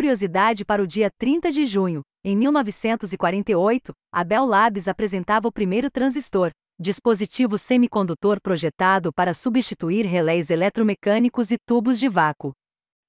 curiosidade para o dia 30 de junho, em 1948, a Bell Labs apresentava o primeiro transistor, dispositivo semicondutor projetado para substituir relés eletromecânicos e tubos de vácuo.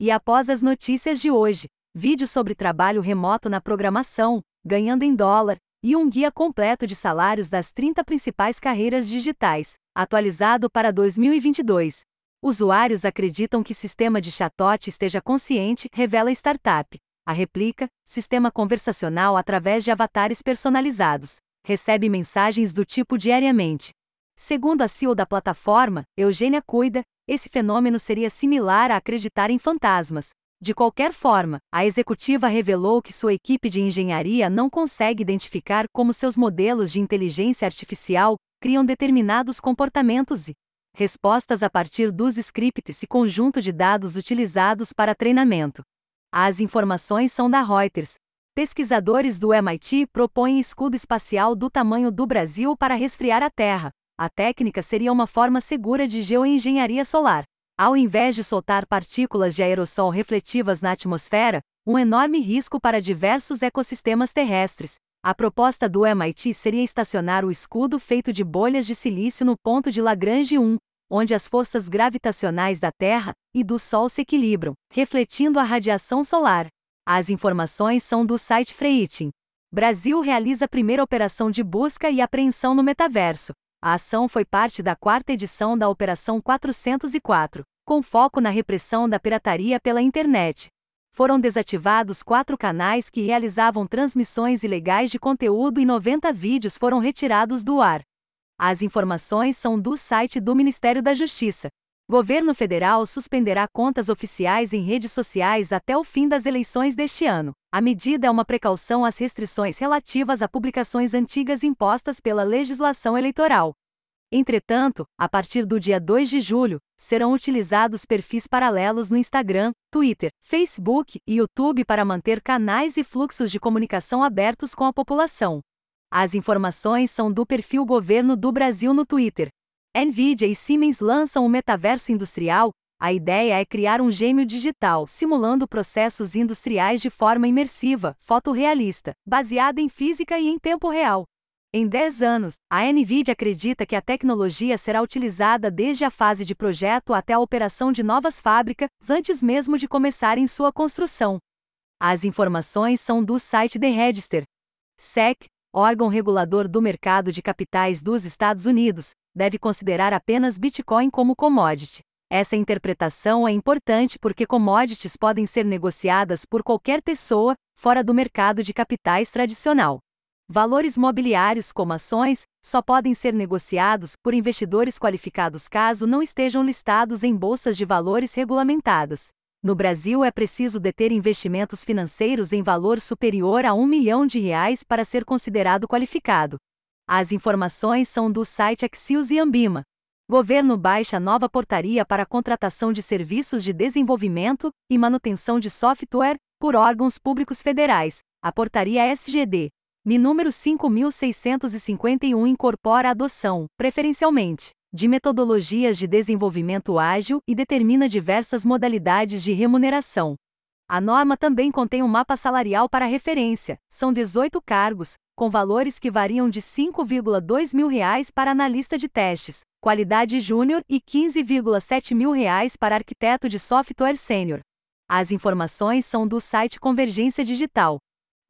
E após as notícias de hoje, vídeo sobre trabalho remoto na programação, ganhando em dólar, e um guia completo de salários das 30 principais carreiras digitais, atualizado para 2022. Usuários acreditam que sistema de chatbot esteja consciente, revela startup. A replica, sistema conversacional através de avatares personalizados, recebe mensagens do tipo diariamente. Segundo a CEO da plataforma, Eugênia Cuida, esse fenômeno seria similar a acreditar em fantasmas. De qualquer forma, a executiva revelou que sua equipe de engenharia não consegue identificar como seus modelos de inteligência artificial criam determinados comportamentos e respostas a partir dos scripts e conjunto de dados utilizados para treinamento. As informações são da Reuters. Pesquisadores do MIT propõem escudo espacial do tamanho do Brasil para resfriar a Terra. A técnica seria uma forma segura de geoengenharia solar. Ao invés de soltar partículas de aerossol refletivas na atmosfera, um enorme risco para diversos ecossistemas terrestres. A proposta do MIT seria estacionar o escudo feito de bolhas de silício no ponto de Lagrange 1, onde as forças gravitacionais da Terra e do Sol se equilibram, refletindo a radiação solar. As informações são do site Freighting. Brasil realiza a primeira operação de busca e apreensão no metaverso. A ação foi parte da quarta edição da Operação 404, com foco na repressão da pirataria pela internet foram desativados quatro canais que realizavam transmissões ilegais de conteúdo e 90 vídeos foram retirados do ar. As informações são do site do Ministério da Justiça. Governo federal suspenderá contas oficiais em redes sociais até o fim das eleições deste ano. A medida é uma precaução às restrições relativas a publicações antigas impostas pela legislação eleitoral. Entretanto, a partir do dia 2 de julho, serão utilizados perfis paralelos no Instagram, Twitter, Facebook e YouTube para manter canais e fluxos de comunicação abertos com a população. As informações são do perfil Governo do Brasil no Twitter. Nvidia e Siemens lançam o metaverso industrial. A ideia é criar um gêmeo digital, simulando processos industriais de forma imersiva, fotorrealista, baseada em física e em tempo real. Em 10 anos, a NVIDIA acredita que a tecnologia será utilizada desde a fase de projeto até a operação de novas fábricas, antes mesmo de começarem sua construção. As informações são do site The Register. SEC, órgão regulador do mercado de capitais dos Estados Unidos, deve considerar apenas Bitcoin como commodity. Essa interpretação é importante porque commodities podem ser negociadas por qualquer pessoa, fora do mercado de capitais tradicional. Valores mobiliários, como ações, só podem ser negociados por investidores qualificados caso não estejam listados em bolsas de valores regulamentadas. No Brasil é preciso deter investimentos financeiros em valor superior a um milhão de reais para ser considerado qualificado. As informações são do site Axios e Ambima. Governo baixa nova portaria para contratação de serviços de desenvolvimento e manutenção de software por órgãos públicos federais. A portaria SGD Mi número 5651 incorpora a adoção, preferencialmente, de metodologias de desenvolvimento ágil e determina diversas modalidades de remuneração. A norma também contém um mapa salarial para referência. São 18 cargos, com valores que variam de 5,2 mil reais para analista de testes, qualidade júnior e 15,7 mil reais para arquiteto de software sênior. As informações são do site Convergência Digital.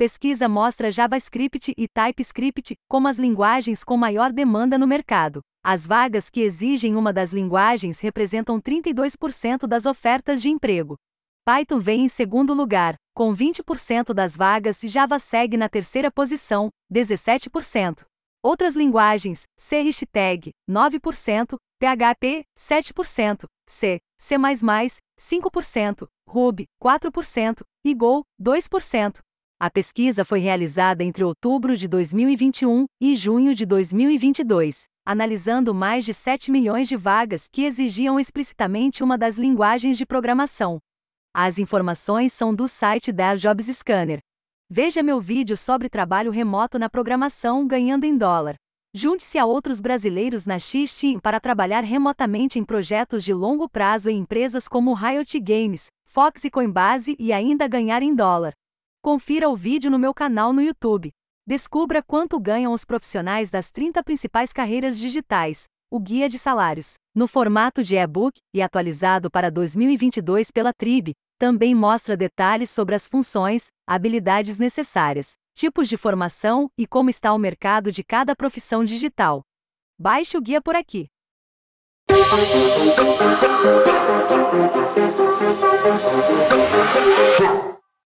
Pesquisa mostra JavaScript e TypeScript como as linguagens com maior demanda no mercado. As vagas que exigem uma das linguagens representam 32% das ofertas de emprego. Python vem em segundo lugar, com 20% das vagas e Java segue na terceira posição, 17%. Outras linguagens, C hashtag, 9%, PHP, 7%, C, C++, 5%, Ruby, 4% e Go, 2%. A pesquisa foi realizada entre outubro de 2021 e junho de 2022, analisando mais de 7 milhões de vagas que exigiam explicitamente uma das linguagens de programação. As informações são do site da Jobs Scanner. Veja meu vídeo sobre trabalho remoto na programação ganhando em dólar. Junte-se a outros brasileiros na X-Team para trabalhar remotamente em projetos de longo prazo em empresas como Riot Games, Fox e Coinbase e ainda ganhar em dólar. Confira o vídeo no meu canal no YouTube. Descubra quanto ganham os profissionais das 30 principais carreiras digitais. O Guia de Salários, no formato de e-book e atualizado para 2022 pela Trib, também mostra detalhes sobre as funções, habilidades necessárias, tipos de formação e como está o mercado de cada profissão digital. Baixe o guia por aqui.